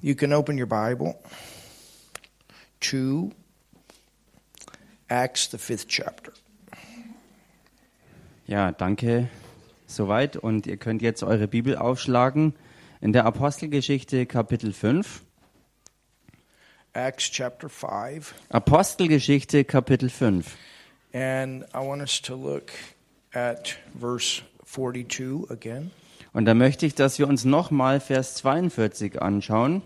You can open your Bible to Acts, the fifth chapter. Ja, danke soweit. Und ihr könnt jetzt eure Bibel aufschlagen in der Apostelgeschichte Kapitel 5. Acts chapter 5. Apostelgeschichte Kapitel 5. And I want us to look at verse 42 again. Und da möchte ich, dass wir uns nochmal Vers 42 anschauen.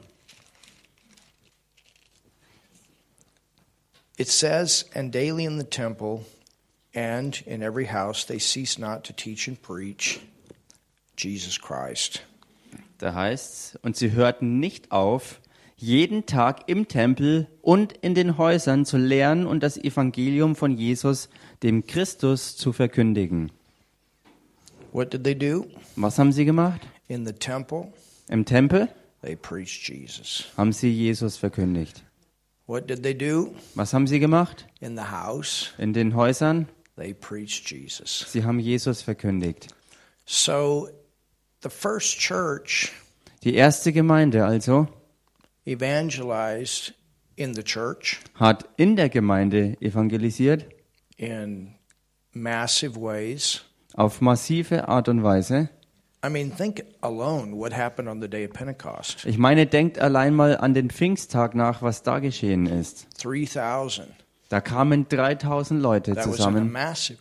It says, And daily in the temple and in every house they cease not to teach and preach Jesus Christ. Da heißt's, und sie hörten nicht auf, jeden Tag im Tempel und in den Häusern zu lehren und das Evangelium von Jesus, dem Christus, zu verkündigen. What did they do? Was haben sie gemacht? In the temple, Im Tempel they preached Jesus. haben sie Jesus verkündigt. What did they do? Was haben sie gemacht? In the house, In den Häusern? they preached Jesus. Sie haben Jesus verkündigt. So the first church Die erste Gemeinde also evangelized in the church hat in der Gemeinde evangelisiert in massive ways. Auf massive Art und Weise. I mean, think alone what happened on the day of Pentecost. Ich meine, denkt allein mal an den Pfingsttag nach, was da geschehen ist. 3,000. Da kamen 3000 Leute That was in a zusammen massive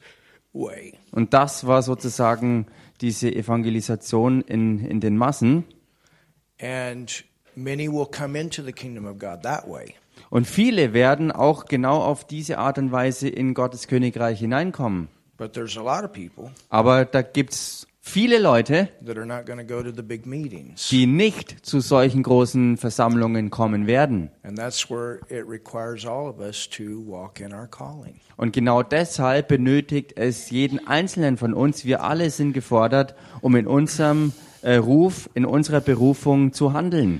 way. und das war sozusagen diese Evangelisation in, in den Massen. And many will come into the kingdom of God that way. Und viele werden auch genau auf diese Art und Weise in Gottes Königreich hineinkommen. But there's a lot of people Aber da gibt's viele Leute, that are not going to go to the big meetings. die nicht zu solchen großen Versammlungen kommen werden. And that's where it requires all of us to walk in our calling. Und genau deshalb benötigt es jeden Einzelnen von uns, wir alle sind gefordert, um in unserem äh, Ruf, in unserer Berufung zu handeln.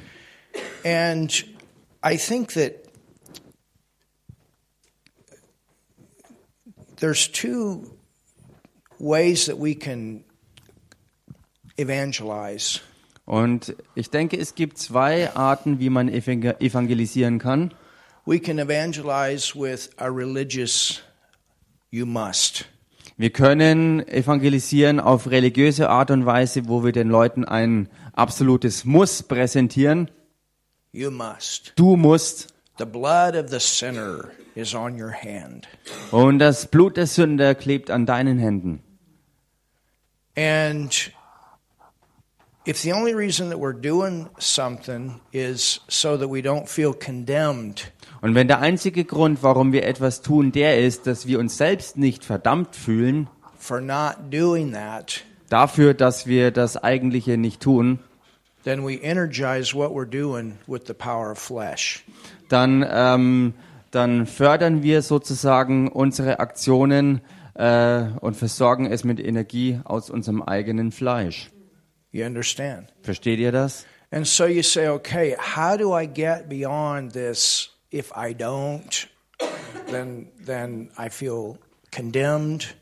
And I think that there's two ways that we can evangelize. Und ich denke, es gibt zwei Arten, wie man evangel- evangelisieren kann. We can evangelize with a religious you must. Wir können evangelisieren auf religiöse Art und Weise, wo wir den Leuten ein absolutes Muss präsentieren. You must. Du musst. The blood of the sinner is on your hand. Und das Blut der Sünder klebt an deinen Händen. And if the only reason that we're doing something is so that we don't feel condemned, Und wenn der einzige Grund, warum wir etwas tun, der ist, dass wir uns selbst nicht verdammt fühlen, for not doing that, dafür, dass wir das Eigentliche nicht tun, then we energize what we're doing with the power of flesh. dann, ähm, dann fördern wir sozusagen unsere Aktionen äh, und versorgen es mit Energie aus unserem eigenen Fleisch. You understand? Versteht ihr das? And so you say, okay, how do I get beyond this? If I don't, then then I feel condemned.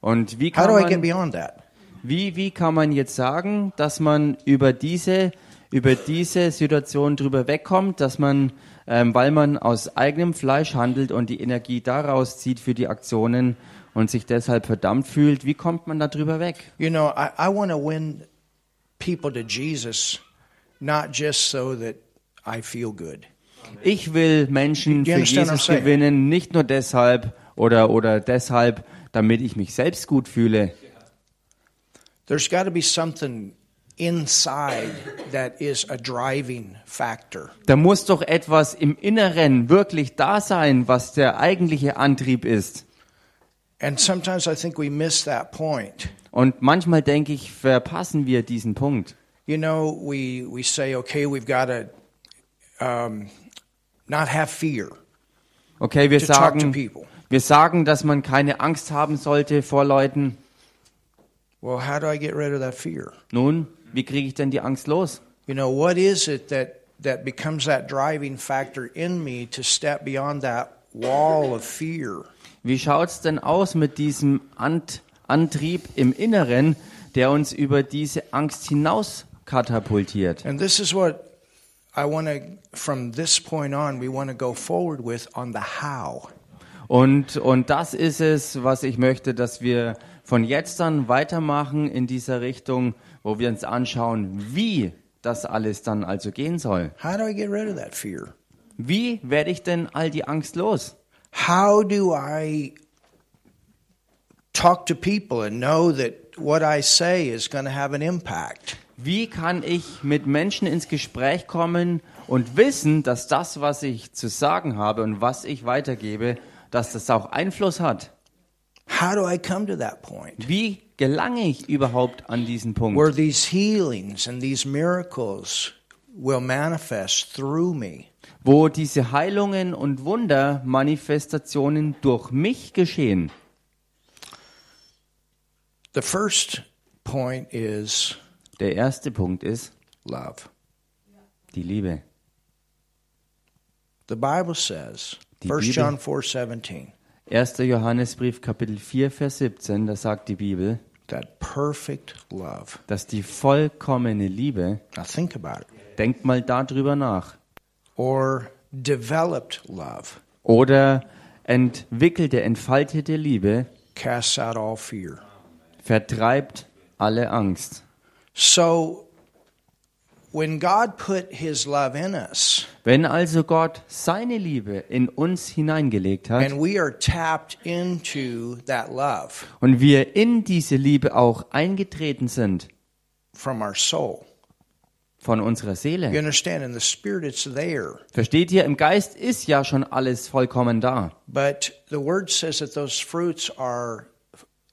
Und wie How kann do I get man, beyond that? wie, wie kann man jetzt sagen, dass man über diese, über diese Situation drüber wegkommt, dass man, ähm, weil man aus eigenem Fleisch handelt und die Energie daraus zieht für die Aktionen und sich deshalb verdammt fühlt, wie kommt man da drüber weg? You know, I, I want to win people to Jesus, not just so that I feel good. Ich will Menschen für Jesus gewinnen, nicht nur deshalb oder, oder deshalb, damit ich mich selbst gut fühle. There's got to be something inside that is a driving factor. Da muss doch etwas im Inneren wirklich da sein, was der eigentliche Antrieb ist. And sometimes I think we miss that point. Und manchmal denke ich, verpassen wir diesen Punkt. You know, we, we say, okay, we've got to um, not have fear Okay, wir to talk to sagen, people. wir sagen, dass man keine Angst haben sollte vor Leuten. Well, how do I get rid of that fear? Nun, wie kriege ich denn die Angst los? You know, what is it that, that becomes that driving factor in me to step beyond that wall of fear? Wie schaut's denn aus mit diesem Ant Antrieb im Inneren, der uns über diese Angst hinaus katapultiert? And this is what I want to, from this point on, we want to go forward with on the how. Und, und das ist es, was ich möchte, dass wir von jetzt an weitermachen in dieser Richtung, wo wir uns anschauen, wie das alles dann also gehen soll. How do I get rid of that fear? Wie werde ich denn all die Angst los? How do I talk to people and know that what I say is going to have an impact? Wie kann ich mit Menschen ins Gespräch kommen und wissen, dass das, was ich zu sagen habe und was ich weitergebe, dass das auch Einfluss hat? How do I come to that point Wie gelange ich überhaupt an diesen where Punkt, these healings and these miracles will manifest through me? Wo diese Heilungen und Wundermanifestationen durch mich geschehen? The first point is Der erste Punkt ist love. die Liebe. The Bible says, Die 1 Bibel- John 4:17, 1. Johannesbrief Kapitel 4 Vers 17, da sagt die Bibel, that perfect love. dass die vollkommene Liebe, Now think about it. denkt mal darüber nach, Or developed love oder entwickelte, entfaltete Liebe casts out all fear. vertreibt alle Angst. So when God put his love in us Wenn also Gott seine Liebe in uns hineingelegt hat and we are tapped into that love und wir in diese Liebe auch eingetreten sind from our soul. Von unserer You Seele. understand in the spirit it's there. Versteht ihr, im Geist ist ja schon alles vollkommen da. But the word says that those fruits are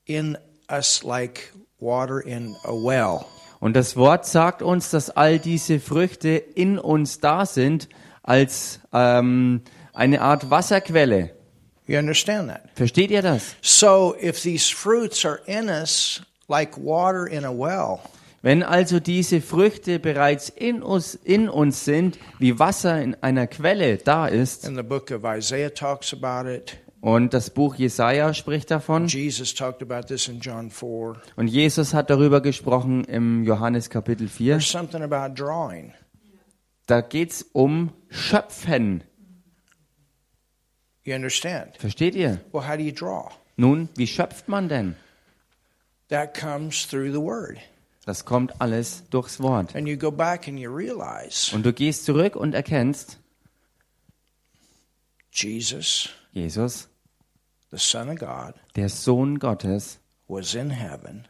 in us like water in a well. Und das Wort sagt uns, dass all diese Früchte in uns da sind als ähm, eine Art Wasserquelle. Versteht ihr das? So if these fruits are in us like water in a well, Wenn also diese Früchte bereits in uns, in uns sind, wie Wasser in einer Quelle da ist, and the book of Isaiah talks about it, und das Buch Jesaja spricht davon, Jesus talked about this in John 4. und Jesus hat darüber gesprochen im Johannes Kapitel 4, There's something about drawing. da geht's um Schöpfen. You understand? Versteht ihr? Well, how do you draw? Nun, wie schöpft man denn? That comes through the word. Das kommt alles durchs Wort. Und du gehst zurück und erkennst, Jesus, Jesus, the Son of God, der Sohn Gottes, was in heaven,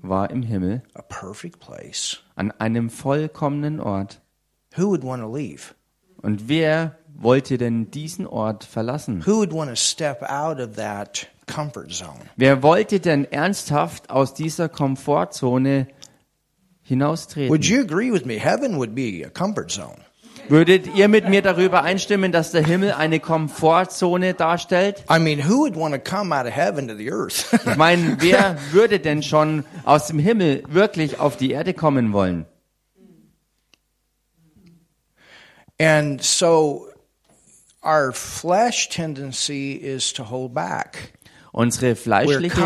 war im Himmel a perfect place. an einem vollkommenen Ort. Who would want to leave? Und wer wollte denn diesen Ort verlassen? Who would want to step out of that comfort zone? Wer wollte denn ernsthaft aus dieser Komfortzone Would hinaustreten? you agree with me? Heaven would be a comfort zone. Würdet ihr mit mir darüber einstimmen, dass der Himmel eine Komfortzone darstellt? I mean, who would want to come out of heaven to the earth? Ich meine, wer würde denn schon aus dem Himmel wirklich auf die Erde kommen wollen? and so our flesh tendency is to hold back. Unsere fleischliche.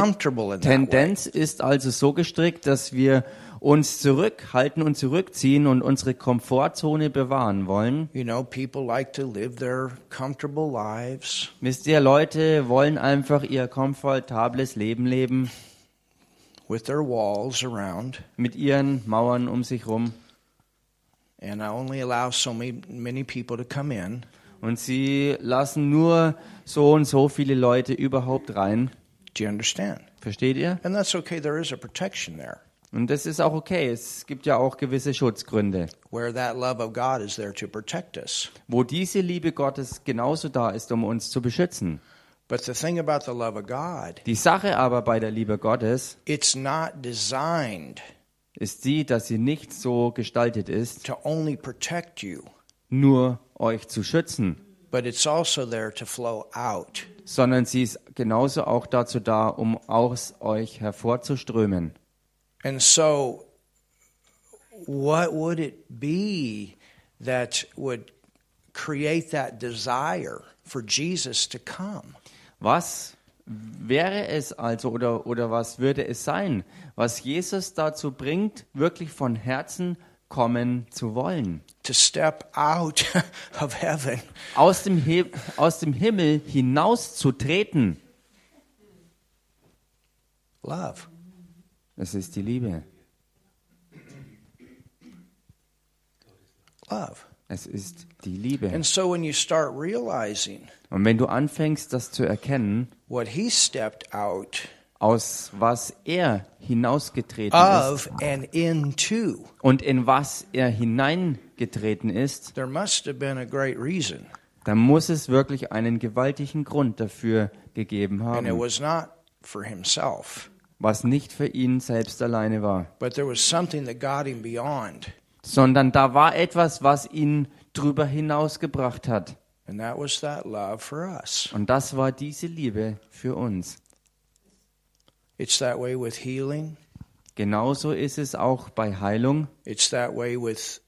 Tendenz ist also so gestrickt, dass wir uns zurückhalten und zurückziehen und unsere Komfortzone bewahren wollen. You know, people like to live their comfortable lives. Wisst ihr, Leute wollen einfach ihr komfortables Leben leben with their walls around, mit ihren Mauern um sich rum and I only allow so many, many people to come in. Und sie lassen nur so und so viele Leute überhaupt rein. Do you understand? Versteht ihr? And that's okay. There is a protection there. Und das ist auch okay. Es gibt ja auch gewisse Schutzgründe. Where that love of God is there to protect us. Wo diese Liebe Gottes genauso da ist, um uns zu beschützen. But the thing about the love of God, Die Sache aber bei der Liebe Gottes it's not designed ist die, dass sie nicht so gestaltet ist, to only protect you, nur euch zu schützen, but it's also there to flow out. sondern sie ist genauso auch dazu da, um aus euch hervorzuströmen. And so, what would it be that would create that desire for Jesus to come? Was wäre es also oder, oder was würde es sein, was Jesus dazu bringt, wirklich von Herzen kommen zu wollen? To step out of heaven aus dem, He aus dem Himmel hinauszutreten. love. Es ist die Liebe. Love. Es ist die Liebe. And so when you start realizing Und wenn du anfängst, das zu erkennen, what he stepped out aus was er hinausgetreten ist of and into, und in was er hineingetreten ist, there must have been a great reason. dann muss es wirklich einen gewaltigen Grund dafür gegeben And it haben, was not for himself, was nicht für ihn selbst alleine war, but there was something that got him beyond. sondern da war etwas, was ihn drüber hinausgebracht hat. And that was that love for us. Und das war diese Liebe für uns. It's that way with healing. Genauso ist es auch bei Heilung. It's that way with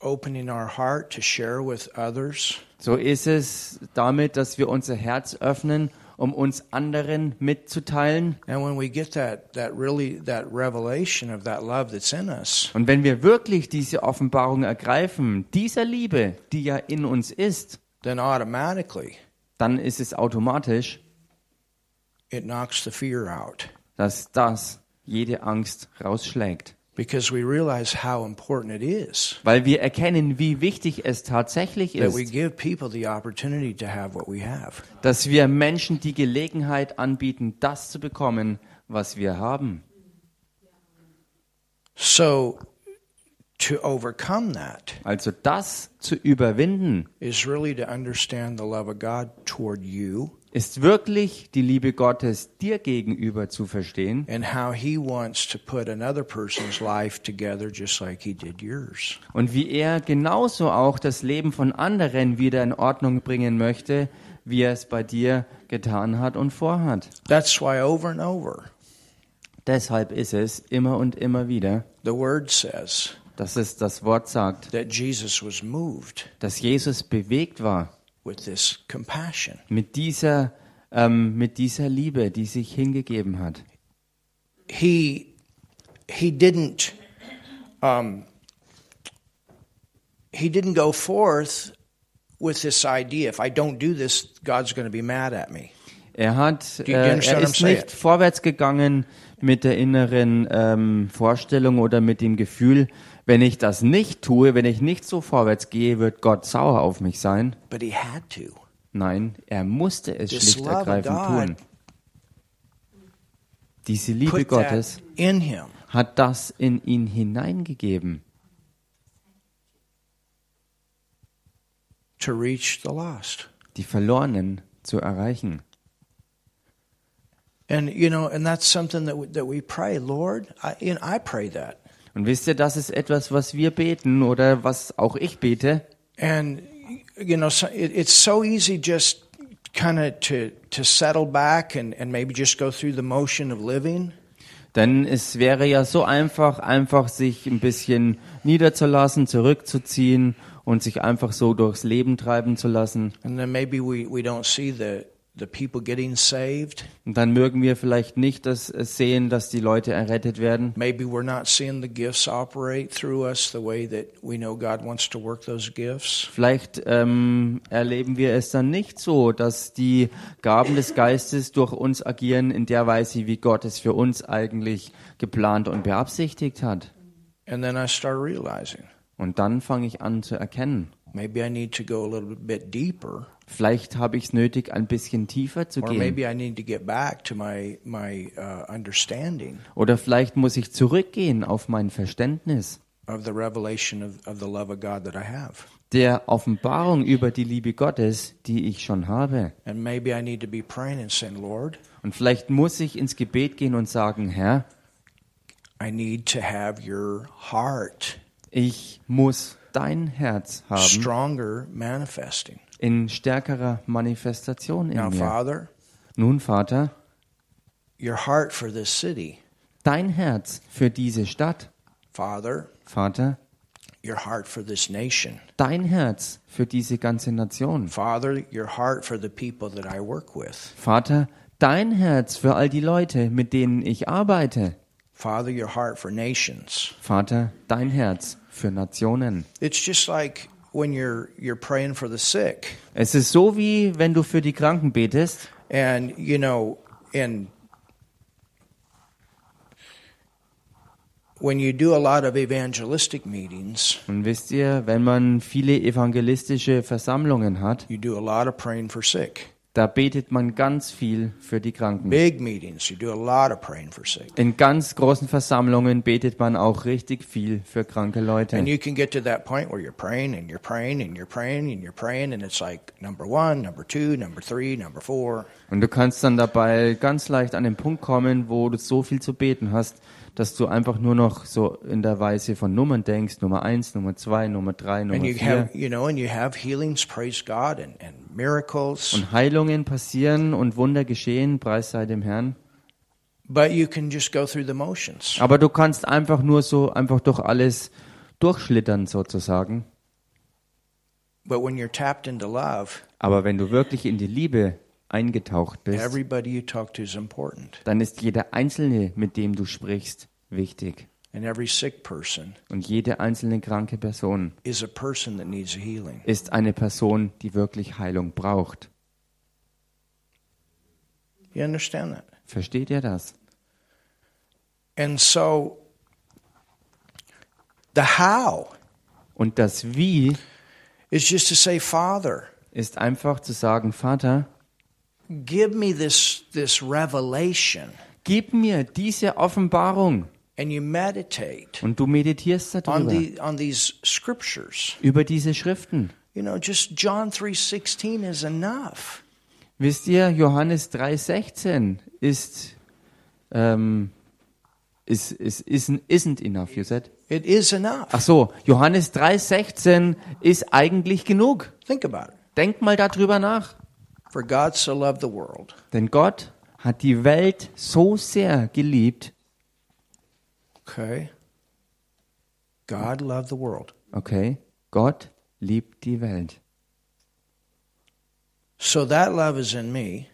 opening our heart to share with others. So ist es damit, dass wir unser Herz öffnen, um uns anderen mitzuteilen. And when we get that that really that revelation of that love that's in us, Und wenn wir wirklich diese Offenbarung ergreifen, dieser Liebe, die ja in uns ist, then automatically dann ist es automatisch, it knocks the fear out dass das jede Angst rausschlägt. Because we realize how important it is Weil wir erkennen, wie wichtig es tatsächlich that we ist, give people the opportunity to have what we have. dass wir Menschen die Gelegenheit anbieten, das zu bekommen, was wir haben. So to overcome that Also das zu überwinden, is really to understand the love of God toward you ist wirklich die Liebe Gottes dir gegenüber zu verstehen und wie er genauso auch das Leben von anderen wieder in Ordnung bringen möchte, wie er es bei dir getan hat und vorhat. That's why over and over Deshalb ist es immer und immer wieder, the word says dass es das Wort sagt, that Jesus was moved dass Jesus bewegt war. Mit dieser, ähm, mit dieser Liebe, die sich hingegeben hat. He he didn't um, he didn't go forth with this idea if I don't do this God's going to be mad at me. Er hat, äh, er ist nicht vorwärts gegangen mit der inneren ähm, Vorstellung oder mit dem Gefühl, wenn ich das nicht tue, wenn ich nicht so vorwärts gehe, wird Gott sauer auf mich sein. But he had to. Nein, er musste es schlicht ergreifend tun. Diese Liebe Gottes in him. hat das in ihn hineingegeben, to reach the lost. die Verlorenen zu erreichen. And you know, and that's something that we, that we pray, Lord. I, you know, I pray that, Und wisst ihr, das ist etwas, was wir beten oder was auch ich bete. and you know, it's so easy just kind of to to settle back and and maybe just go through the motion of living. Denn es wäre ja so einfach, einfach sich ein bisschen niederzulassen, zurückzuziehen und sich einfach so durchs Leben treiben zu lassen. And then maybe we, we don't see the, the people getting saved. Und dann mögen wir vielleicht nicht das äh, sehen, dass die Leute errettet werden. Maybe we're not seeing the gifts operate through us the way that we know God wants to work those gifts. Vielleicht ähm, erleben wir es dann nicht so, dass die Gaben des Geistes durch uns agieren in der Weise, wie Gott es für uns eigentlich geplant und beabsichtigt hat. And then I start realizing Und dann fange ich an zu erkennen. maybe I need to go a little bit deeper, Vielleicht habe ich es nötig, ein bisschen tiefer zu or gehen. maybe I need to get back to my, my uh, understanding Oder vielleicht muss ich zurückgehen auf mein Verständnis of the revelation of, of the love of God that I have. der Offenbarung über die Liebe Gottes, die ich schon habe. And maybe I need to be praying and saying, Lord, Und vielleicht muss ich ins Gebet gehen und sagen, Herr, I need to have your heart ich muss dein Herz haben stronger manifesting. In stärkerer Manifestation in Now, mir. Father, Nun, Vater, your heart for this city. dein Herz für diese Stadt. Father, Vater, your heart for this nation. dein Herz für diese ganze Nation. Father, your heart for the people that I work with. Vater, dein Herz für all die Leute, mit denen ich arbeite. Father, your heart for nations. Vater, dein Herz für Nationen. It's just like when you're you're praying for the sick, Es ist so wie wenn du für die Kranken betest and you know, in when you do a lot of evangelistic meetings, und wisst ihr, wenn man viele evangelistische Versammlungen hat, you do a lot of praying for sick. Da betet man ganz viel für die Kranken. Big meetings, you do a lot of praying for sick. In ganz großen Versammlungen betet man auch richtig viel für kranke Leute. And you can get to that point where you're praying and you're praying and you're praying and you're praying, and it's like number one, number two, number three, number four. Und du kannst dann dabei ganz leicht an den Punkt kommen, wo du so viel zu beten hast, dass du einfach nur noch so in der Weise von Nummern denkst, Nummer eins, Nummer zwei, Nummer drei, And Nummer you vier. have, you know, and you have healings, praise God, and, and miracles. Und Heilungen passieren und Wunder geschehen, preis sei dem Herrn. But you can just go through the motions. Aber du kannst einfach nur so, einfach durch alles durchschlittern sozusagen. But when you're tapped into love, Aber wenn du wirklich in die Liebe eingetaucht bist, everybody you talk to is important. dann ist jeder Einzelne, mit dem du sprichst, wichtig. And every sick person Und jede einzelne kranke Person is a person that needs a healing. ist eine Person, die wirklich Heilung braucht. You understand that? Versteht ihr das? And so, the how Und das Wie is just to say, Father, ist einfach zu sagen, Vater, give me this, this revelation. gib mir diese Offenbarung. And you meditate Und du meditierst on, darüber, über diese Schriften. You know, just John 3.16 is enough. Wisst ihr, Johannes 3,16 ist, ähm, ist, ist, isn't, isn't enough, you said? It is enough. Ach so, Johannes 3,16 ist eigentlich genug. Think about it. Denk mal darüber nach. For God so loved the world Denn Gott hat die Welt so sehr geliebt. Okay. God loved the world. Okay, Gott liebt die Welt. So that love is in me.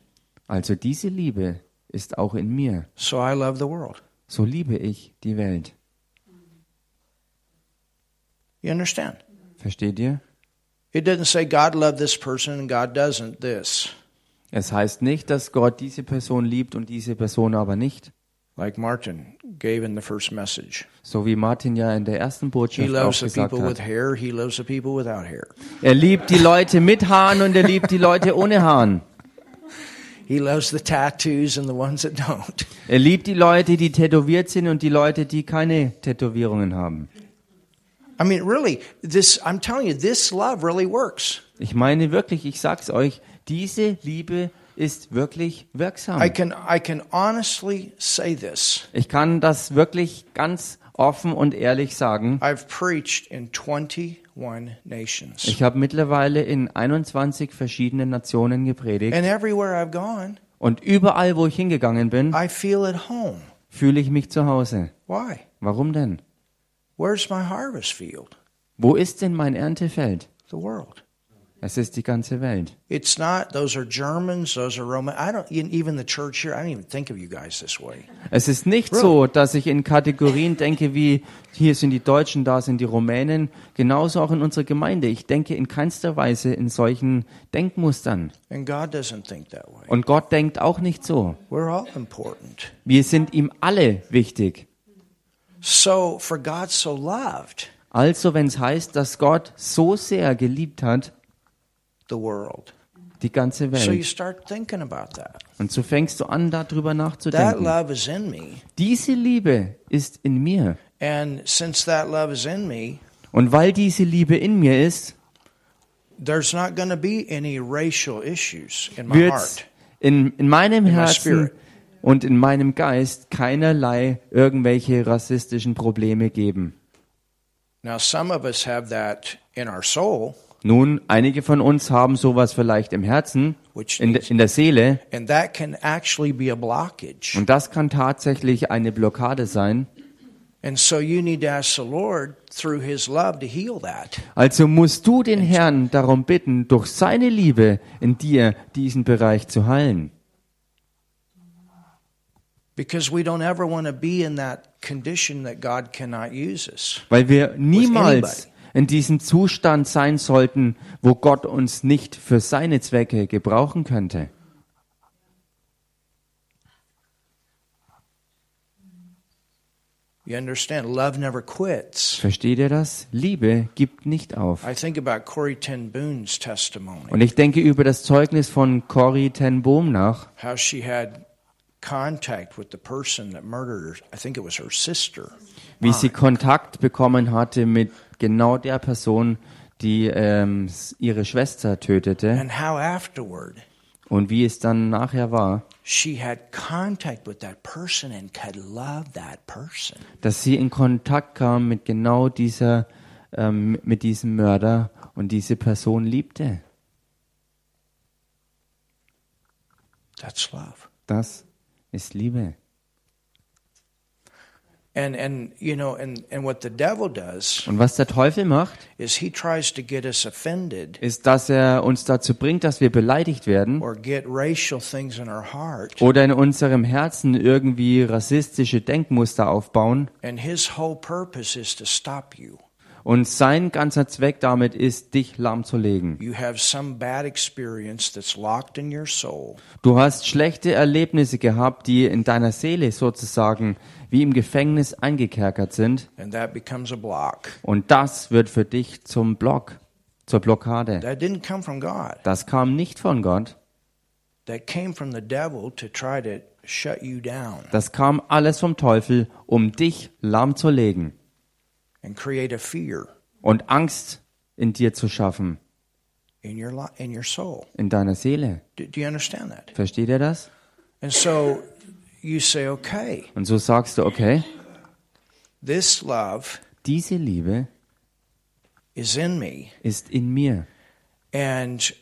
Also diese Liebe ist auch in mir. So I love the world. So liebe ich die Welt. You understand? Versteht ihr? It doesn't say God loved this person and God doesn't this. Es heißt nicht, dass Gott diese Person liebt und diese Person aber nicht. Like Martin gave in the first message. So wie Martin ja in der ersten He Botschaft auch loves the gesagt with hat. hair, he loves the people without hair. Er liebt die Leute mit Haaren und er liebt die Leute ohne Haaren. He loves the tattoos and the ones that don't. Er liebt die Leute, die tätowiert sind und die Leute, die keine Tätowierungen haben. I mean, really, this I'm telling you, this love really works. Ich meine wirklich, ich sag's euch, diese Liebe ist wirklich wirksam. I can I can honestly say this. Ich kann das wirklich ganz offen und ehrlich sagen. I've preached in 21 nations. Ich habe mittlerweile in 21 verschiedenen Nationen gepredigt And everywhere I've gone, und überall, wo ich hingegangen bin, I feel at home. fühle ich mich zu Hause. Why? Warum denn? Where's my harvest field? Wo ist denn mein Erntefeld? The world. Es ist die ganze Welt. It's not, those are Germans, those are Roman. I don't, even the church here, I don't even think of you guys this way. Es ist nicht so, dass ich in Kategorien denke wie hier sind die Deutschen, da sind die Rumänen. Genauso auch in unserer Gemeinde. Ich denke in keinster Weise in solchen Denkmustern. And God doesn't think that way. Und Gott denkt auch nicht so. We're all important. Wir sind ihm alle wichtig. So, for God so loved Also, wenn es heißt, dass Gott so sehr geliebt hat, the world. die ganze So you Welt. start thinking about that. Und so fängst du an, darüber That nachzudenken. love is in me. Diese Liebe ist in mir. And since that love is in me, Und weil diese Liebe in mir ist, there's not going to be any racial issues in my wird heart. in, in meinem my Herzen und in meinem Geist keinerlei irgendwelche rassistischen Probleme geben. Now, some of us have that in our soul, Nun, einige von uns haben sowas vielleicht im Herzen, in, de, in der Seele, and that can actually be a blockage. und das kann tatsächlich eine Blockade sein. And so you need to ask the Lord through His love to heal that. Also musst du den Herrn darum bitten, durch seine Liebe in dir diesen Bereich zu heilen. Because we don't ever want to be in that condition that God cannot use us. Weil wir niemals in diesem Zustand sein sollten, wo Gott uns nicht für seine Zwecke gebrauchen könnte. You understand? Love never quits. Versteht ihr das? Liebe gibt nicht auf. I think about Corrie ten Boom's testimony, Und ich denke über das Zeugnis von Corrie ten Boom nach, how she had contact with the person that murdered her. I think it was her sister. wie sie Kontakt bekommen hatte mit genau der Person, die ähm, ihre Schwester tötete And how afterward und wie es dann nachher war, she had contact with that person and could love that person. dass sie in Kontakt kam mit genau dieser, ähm, mit diesem Mörder und diese Person liebte. That's love. Das ist Liebe. And and you know, and and what the devil does Und was der Teufel macht, is he tries to get us offended ist, dass er uns dazu bringt, dass wir beleidigt werden or get racial things in our heart. oder in unserem Herzen irgendwie rassistische Denkmuster aufbauen. And his whole purpose is to stop you. Und sein ganzer Zweck damit ist, dich lahmzulegen. Du hast schlechte Erlebnisse gehabt, die in deiner Seele sozusagen wie im Gefängnis eingekerkert sind. Und das wird für dich zum Block, zur Blockade. Das kam nicht von Gott. That came from the devil to try to shut you down Das kam alles vom Teufel, um dich lahmzulegen and create a fear und Angst in dir zu schaffen, in your li- in your soul. in deiner Seele. Do, do you understand that? Versteht ihr das? And so you say, okay, Und so sagst du, okay, this love diese Liebe is in me, ist in mir. and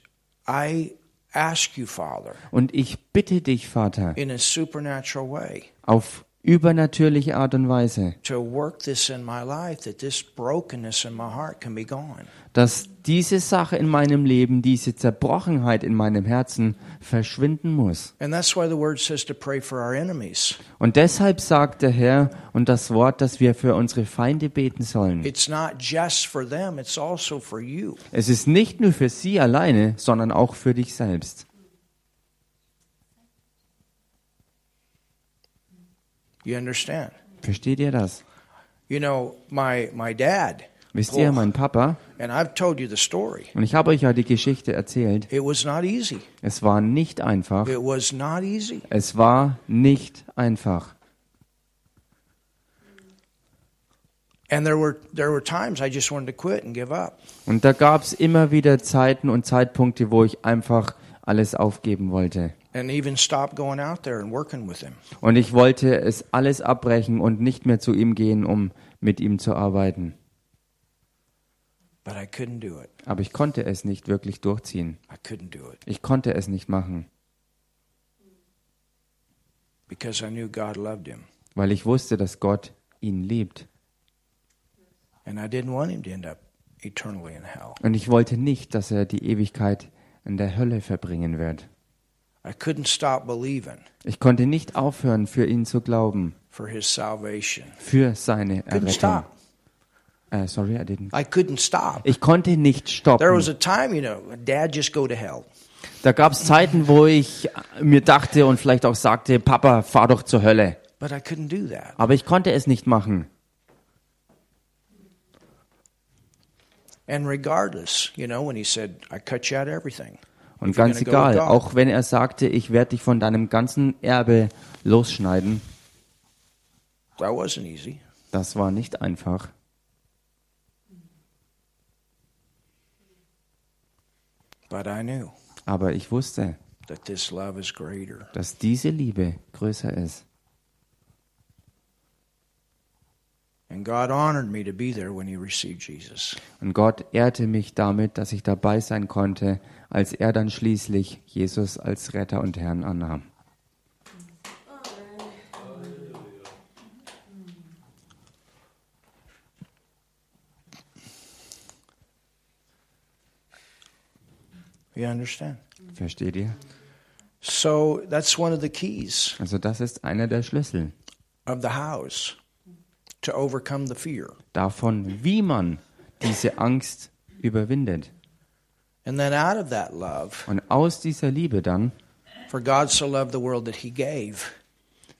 I ask you, Father, Und ich bitte dich, Vater, in a supernatural way, auf übernatürliche Art und Weise, dass diese Sache in meinem Leben, diese Zerbrochenheit in meinem Herzen verschwinden muss. Und deshalb sagt der Herr und das Wort, dass wir für unsere Feinde beten sollen. It's not just for them, it's also for you. Es ist nicht nur für sie alleine, sondern auch für dich selbst. You understand? Versteht ihr das? You know, my my dad, Wisst ihr, mein Papa, and I've told you the story. und ich habe euch ja die Geschichte erzählt, It was not easy. es war nicht einfach. It was not easy. Es war nicht einfach. And there were there were times I just wanted to quit and give up. Und da gab es immer wieder Zeiten und Zeitpunkte, wo ich einfach alles aufgeben wollte. And even stop going out there and working with him. Und ich wollte es alles abbrechen und nicht mehr zu ihm gehen, um mit ihm zu arbeiten. But I couldn't do it. Aber ich konnte es nicht wirklich durchziehen. Ich konnte es nicht machen, because I knew God loved him. weil ich wusste, dass Gott ihn liebt. And I didn't want him to end up eternally in hell. Und ich wollte nicht, dass er die Ewigkeit in der Hölle verbringen wird. I couldn't stop believing Ich konnte nicht aufhören, für ihn zu glauben, for his salvation. für seine Couldn't Errettung. stop. Äh, sorry, I didn't. I couldn't stop. Ich konnte nicht There was stoppen. a time, you know, Dad, just go to hell. Da gab es Zeiten, wo ich mir dachte und vielleicht auch sagte, Papa, fahr doch zur Hölle. But I couldn't do that. Aber ich konnte es nicht machen. And regardless, you know, when he said, I cut you out everything. Und ganz egal, auch wenn er sagte, ich werde dich von deinem ganzen Erbe losschneiden, das war nicht einfach. Aber ich wusste, dass diese Liebe größer ist. And God honored me to be there when he received Jesus. Und Gott ehrte mich damit, dass ich dabei sein konnte, als er dann schließlich Jesus als Retter und Herrn annahm. You understand? Versteht ihr? So that's one of the keys Also das ist einer der Schlüssel of the house. To overcome the fear. davon, wie man diese Angst überwindet. And then out of that love, Und aus dieser Liebe dann, for God so loved the world that he gave.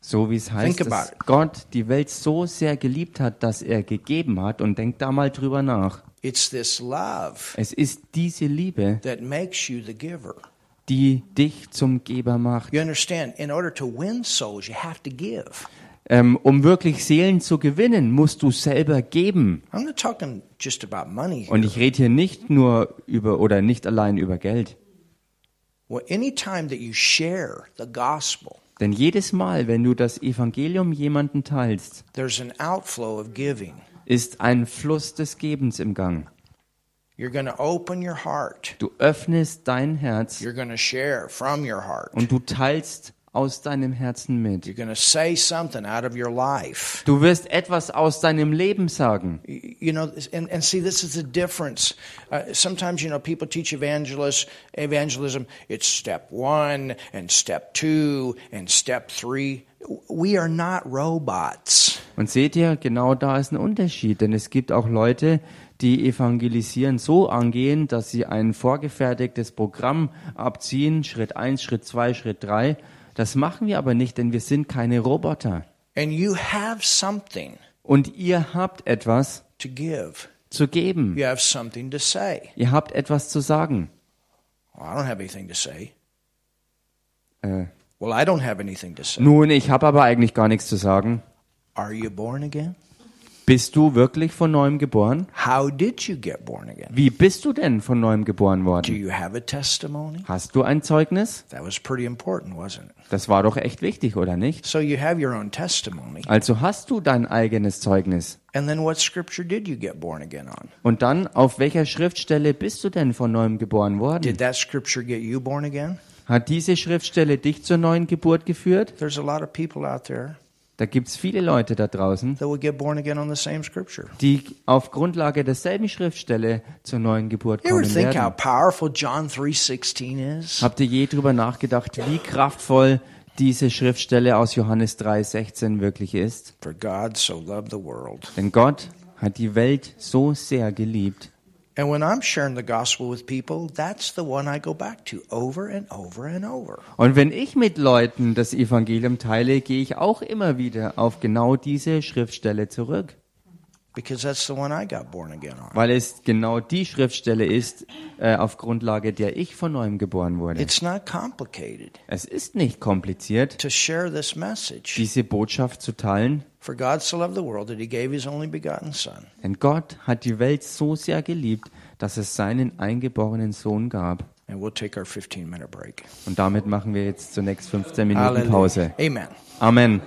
so wie es heißt, dass. Gott die Welt so sehr geliebt hat, dass er gegeben hat, und denkt da mal drüber nach. It's this love Es ist diese Liebe, that makes you the giver. die dich zum Geber macht. You understand? In order to win souls, you have to give. Ähm, um wirklich Seelen zu gewinnen, musst du selber geben. I'm not talking just about money here. Und ich rede hier nicht nur über oder nicht allein über Geld. Well, any time that you share the gospel, Denn jedes Mal, wenn du das Evangelium jemanden teilst, ist ein Fluss des Gebens im Gang. You're going to open your heart. Du öffnest dein Herz You're going to share from your heart. und du teilst aus deinem Herzen mit. You're going to say something out of your life. Du wirst etwas aus deinem Leben sagen. You know, and, and see, this is the difference. Uh, sometimes, you know, people teach evangelist, evangelism. It's step one and step two and step three. We are not robots. Und seht ihr, genau da ist ein Unterschied, denn es gibt auch Leute, die evangelisieren so angehen, dass sie ein vorgefertigtes Programm abziehen, Schritt 1, Schritt 2, Schritt 3. Das machen wir aber nicht, denn wir sind keine Roboter. And you have something Und ihr habt etwas to give. zu geben. You have something to say. Ihr habt etwas zu sagen. Well, I don't have anything to say. Äh, Well, I don't have anything to say. nun, ich habe aber eigentlich gar nichts zu sagen. Are you born again? Bist du wirklich von neuem geboren? How did you get born again? Wie bist du denn von neuem geboren Do worden? you have a testimony? Hast du ein Zeugnis? That was pretty important, wasn't it? Das war doch echt wichtig, oder nicht? So you have your own testimony. Also hast du dein eigenes Zeugnis. And then what scripture did you get born again on? Und dann, auf welcher Schriftstelle bist du denn von neuem geboren worden? Did that scripture get you born again? Hat diese Schriftstelle dich zur neuen Geburt geführt? There's a lot of people out there Da gibt's viele Leute da draußen, that will get born again on the same scripture. die auf Grundlage derselben Schriftstelle zur neuen Geburt kommen werden. powerful John 3:16 is? Habt ihr je drüber nachgedacht, wie kraftvoll diese Schriftstelle aus Johannes 3,16 wirklich ist? Denn Gott hat die Welt so sehr geliebt. And when I'm sharing the gospel with people, that's the one I go back to over and over and over. Und wenn ich mit Leuten das Evangelium teile, gehe ich auch immer wieder auf genau diese Schriftstelle zurück. Weil es genau die Schriftstelle ist, äh, auf Grundlage der ich von neuem geboren wurde. It's not complicated Es ist nicht kompliziert, to share this message. diese Botschaft zu teilen, denn Gott hat die Welt so sehr geliebt, dass es seinen eingeborenen Sohn gab. And we'll take our 15 minute break. Und damit machen wir jetzt zunächst 15 Minuten Pause. Amen. Amen.